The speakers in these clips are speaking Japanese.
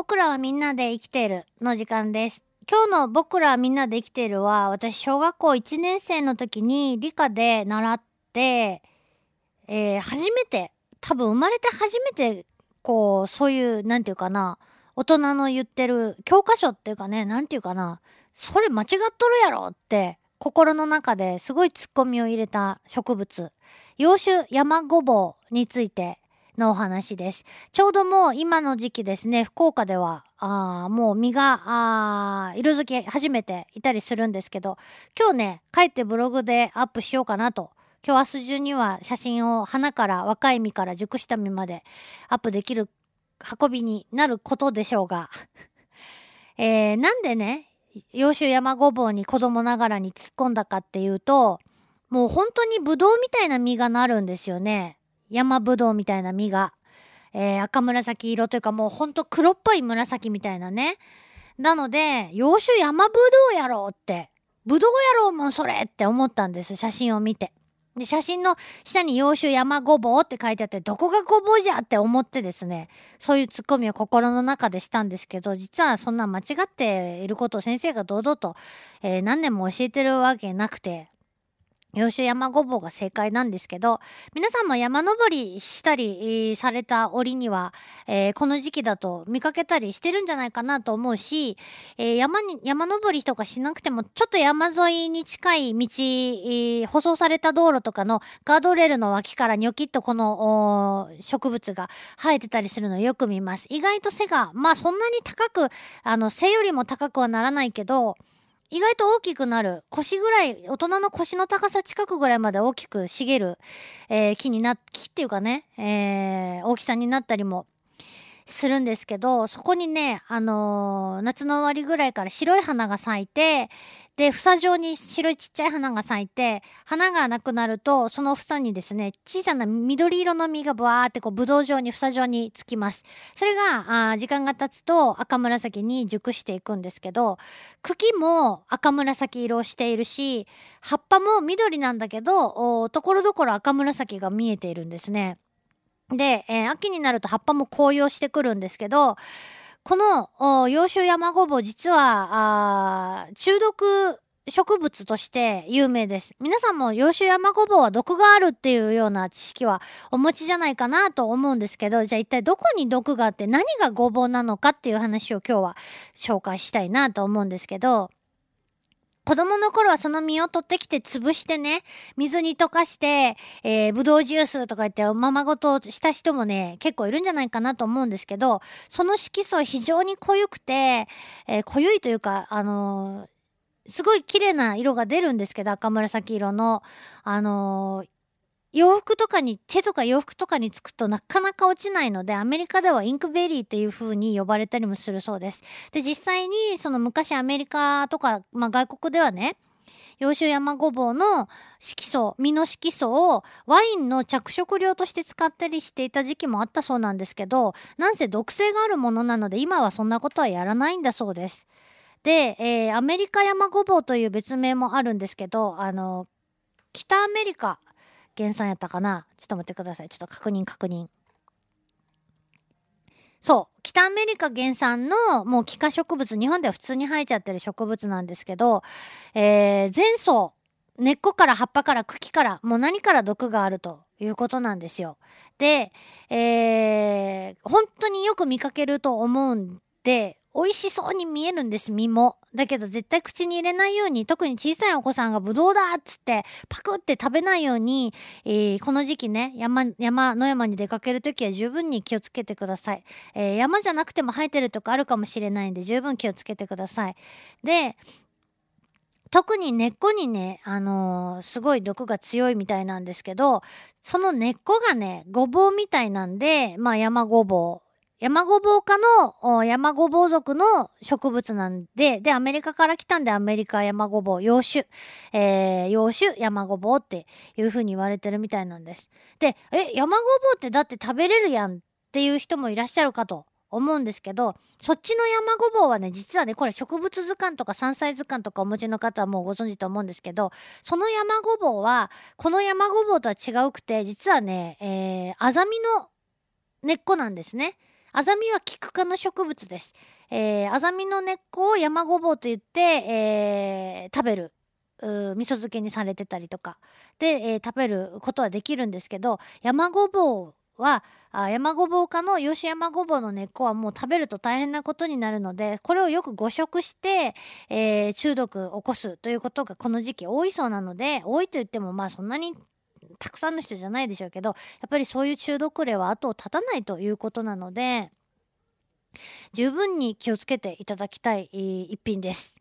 僕らはみんなで生きているの時間です。今日の僕らはみんなで生きているは、私小学校1年生の時に理科で習って、えー初めて、多分生まれて初めて、こう、そういう、なんていうかな、大人の言ってる教科書っていうかね、なんていうかな、それ間違っとるやろって、心の中ですごいツッコミを入れた植物、洋種山ごぼうについてのお話です。ちょうどもう今の時期ですね、福岡では、あもう実が、色づき始めていたりするんですけど、今日ね、帰ってブログでアップしようかなと。今日明日中には写真を花から若い実から熟した実までアップできる運びになることでしょうが、えーなんでね、洋州山ごぼうに子供ながらに突っ込んだかっていうと、もう本当にブドウみたいな実がなるんですよね。山ぶどうみたいな実が。えー赤紫色というかもうほんと黒っぽい紫みたいなね。なので、洋酒山ぶどうやろうって、ぶどうやろうもんそれって思ったんです、写真を見て。で、写真の下に洋酒山ごぼうって書いてあって、どこがごぼうじゃって思ってですね、そういうツッコミを心の中でしたんですけど、実はそんな間違っていることを先生が堂々と、えー何年も教えてるわけなくて、洋酒山ごぼうが正解なんですけど、皆さんも山登りしたり、された折には、えーこの時期だと見かけたりしてるんじゃないかなと思うし、えー山に、山登りとかしなくても、ちょっと山沿いに近い道、えー舗装された道路とかのガードレールの脇からニョキッとこの植物が生えてたりするのよく見ます。意外と背が、まあそんなに高く、あの背よりも高くはならないけど、意外と大きくなる。腰ぐらい大人の腰の高さ近くぐらいまで大きく茂る、えー木にな木っていうかね、えー大きさになったりもするんですけどそこにね、あのー夏の終わりぐらいから白い花が咲いてで房状に白いちっちゃい花が咲いて花がなくなるとその房にですね小さな緑色の実がブワーってこうぶどう状に房状につきますそれがあ時間が経つと赤紫に熟していくんですけど茎も赤紫色をしているし葉っぱも緑なんだけどところどころ赤紫が見えているんですね。で、えー秋になると葉っぱも紅葉してくるんですけどこの洋州山ごぼう実は中毒植物として有名です。皆さんも洋州山ごぼうは毒があるっていうような知識はお持ちじゃないかなと思うんですけど、じゃあ一体どこに毒があって何がごぼうなのかっていう話を今日は紹介したいなと思うんですけど、子供の頃はその実を取ってきて潰してね、水に溶かして、えー、ぶどうジュースとか言っておままごとした人もね、結構いるんじゃないかなと思うんですけど、その色素非常に濃ゆくて、えー濃ゆいというか、あのーすごい綺麗な色が出るんですけど、赤紫色の。あのー洋服とかに、手とか洋服とかにつくとなかなか落ちないので、アメリカではインクベリーっていう風に呼ばれたりもするそうです。で、実際にその昔アメリカとか、まあ外国ではね、洋州山ごぼうの色素、実の色素をワインの着色料として使ったりしていた時期もあったそうなんですけど、なんせ毒性があるものなので今はそんなことはやらないんだそうです。で、えーアメリカ山ごぼうという別名もあるんですけど、あの、北アメリカ原産やったかな？ちょっと待ってください。ちょっと確認確認。そう。北アメリカ原産のもう気化植物、日本では普通に生えちゃってる植物なんですけど、えー前草、根っこから葉っぱから茎から、もう何から毒があるということなんですよ。で、えー本当によく見かけると思うんで、美味しそうに見えるんです、実も。だけど絶対口に入れないように、特に小さいお子さんがブドウだっつって、パクって食べないように、えーこの時期ね、山、山、野山に出かけるときは十分に気をつけてください。えー山じゃなくても生えてるとこあるかもしれないんで、十分気をつけてください。で、特に根っこにね、あのーすごい毒が強いみたいなんですけど、その根っこがね、ごぼうみたいなんで、まあ山ごぼう。山ごぼう科の山ごぼう属の植物なんで、で、アメリカから来たんでアメリカ山ごぼう、洋種、えー、洋種山ごぼうっていう風に言われてるみたいなんです。で、え、山ごぼうってだって食べれるやんっていう人もいらっしゃるかと思うんですけど、そっちの山ごぼうはね、実はね、これ植物図鑑とか山菜図鑑とかお持ちの方はもうご存知と思うんですけど、その山ごぼうは、この山ごぼうとは違うくて、実はね、えー、アザミの根っこなんですね。アザミはキク科の植物です。えー、アザミの根っこを山ごぼうと言って、えー食べる。味噌漬けにされてたりとかで、えー食べることはできるんですけど山ごぼうは山ごぼう科のヨシ山ごぼうの根っこはもう食べると大変なことになるのでこれをよく誤食して、えー中毒を起こすということがこの時期多いそうなので多いと言ってもまあそんなにたくさんの人じゃないでしょうけどやっぱりそういう中毒例は後を絶たないということなので十分に気をつけていただきたい一品です。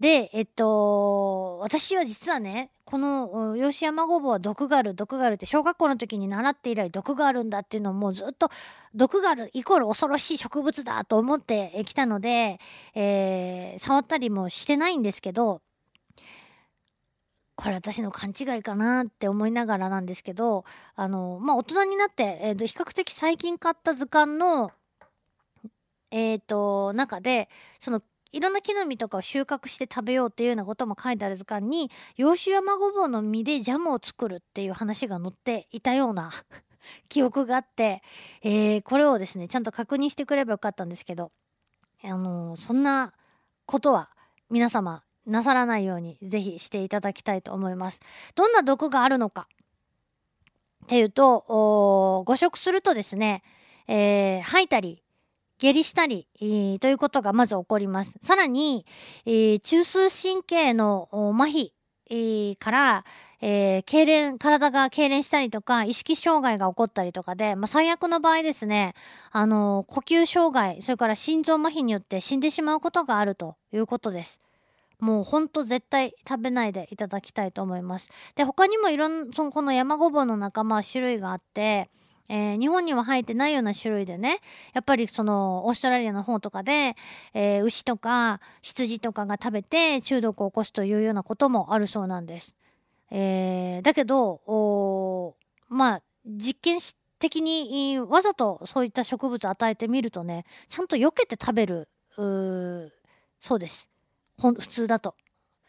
でえっと私は実はねこの吉山ごぼうは毒がある毒があるって小学校の時に習って以来毒があるんだっていうのをもうずっと毒があるイコール恐ろしい植物だと思ってきたので、えー触ったりもしてないんですけどこれ私の勘違いかなって思いながらなんですけどあのまあ大人になって、えーと比較的最近買った図鑑のえー、と中でそのいろんな木の実とかを収穫して食べようっていうようなことも書いてある図鑑に洋酒山ごぼうの実でジャムを作るっていう話が載っていたような 記憶があって、えーこれをですねちゃんと確認してくればよかったんですけど、あのーそんなことは皆様なさらないようにぜひしていただきたいと思います。どんな毒があるのかっていうと誤食するとですね、えー吐いたり下痢したり、えーということがまず起こります。さらに、えー中枢神経の麻痺、えーから、えー痙攣、体が痙攣したりとか、意識障害が起こったりとかで、まあ、最悪の場合ですね、あのー呼吸障害、それから心臓麻痺によって死んでしまうことがあるということです。もうほんと絶対食べないでいただきたいと思います。で、他にもいろん、そのこの山ごぼうの仲間種類があって、えー日本には生えてないような種類でねやっぱりそのオーストラリアの方とかで、えー牛とか羊とかが食べて中毒を起こすというようなこともあるそうなんです。えーだけどまあ実験的にわざとそういった植物与えてみるとねちゃんと避けて食べるそうですほん普通だと。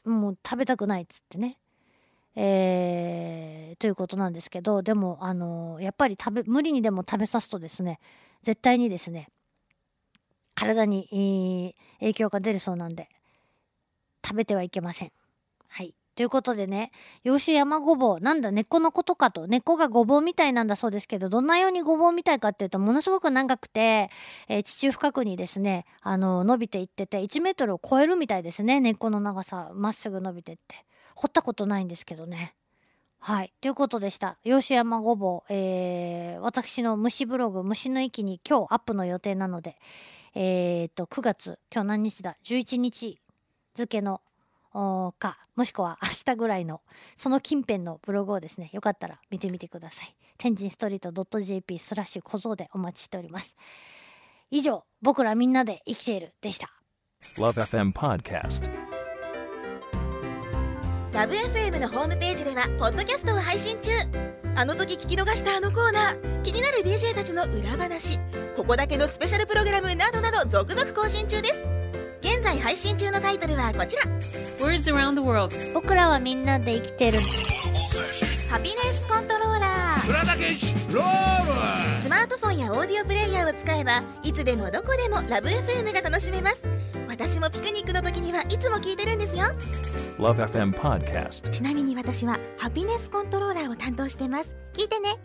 もう食べたくないっつってね。えーということなんですけどでもあのやっぱり食べ無理にでも食べさすとですね絶対にですね体に、えー影響が出るそうなんで食べてはいけません。はい。ということでね洋酒山ごぼうなんだ根っこのことかと根っこがごぼうみたいなんだそうですけどどんなようにごぼうみたいかっていうとものすごく長くて、えー地中深くにですねあの伸びていってて1メートルを超えるみたいですね根っこの長さまっすぐ伸びてって掘ったことないんですけどね。はい。ということでした。洋酒山ごぼう、えー、私の虫ブログ、虫の息に今日アップの予定なので、えー、と、9月、今日何日だ ?11 日付の、か、もしくは明日ぐらいの、その近辺のブログをですね、よかったら見てみてください。天神ストリート .jp スラッシュ小僧でお待ちしております。以上、僕らみんなで生きているでした。Love FM Podcast. ラブ f m のホームページではポッドキャストを配信中あの時聞き逃したあのコーナー気になる DJ たちの裏話ここだけのスペシャルプログラムなどなど続々更新中です現在配信中のタイトルはこちら。Words around the world. 僕らはみんなで生きてる。ハピネスコントローラー。スマートフォンやオーディオプレイヤーを使えばいつでもどこでもラブ f m が楽しめます。私もピクニックの時にはいつも聞いてるんですよ。Love FM Podcast. ちなみに私はハピネスコントローラーを担当してます。聞いてね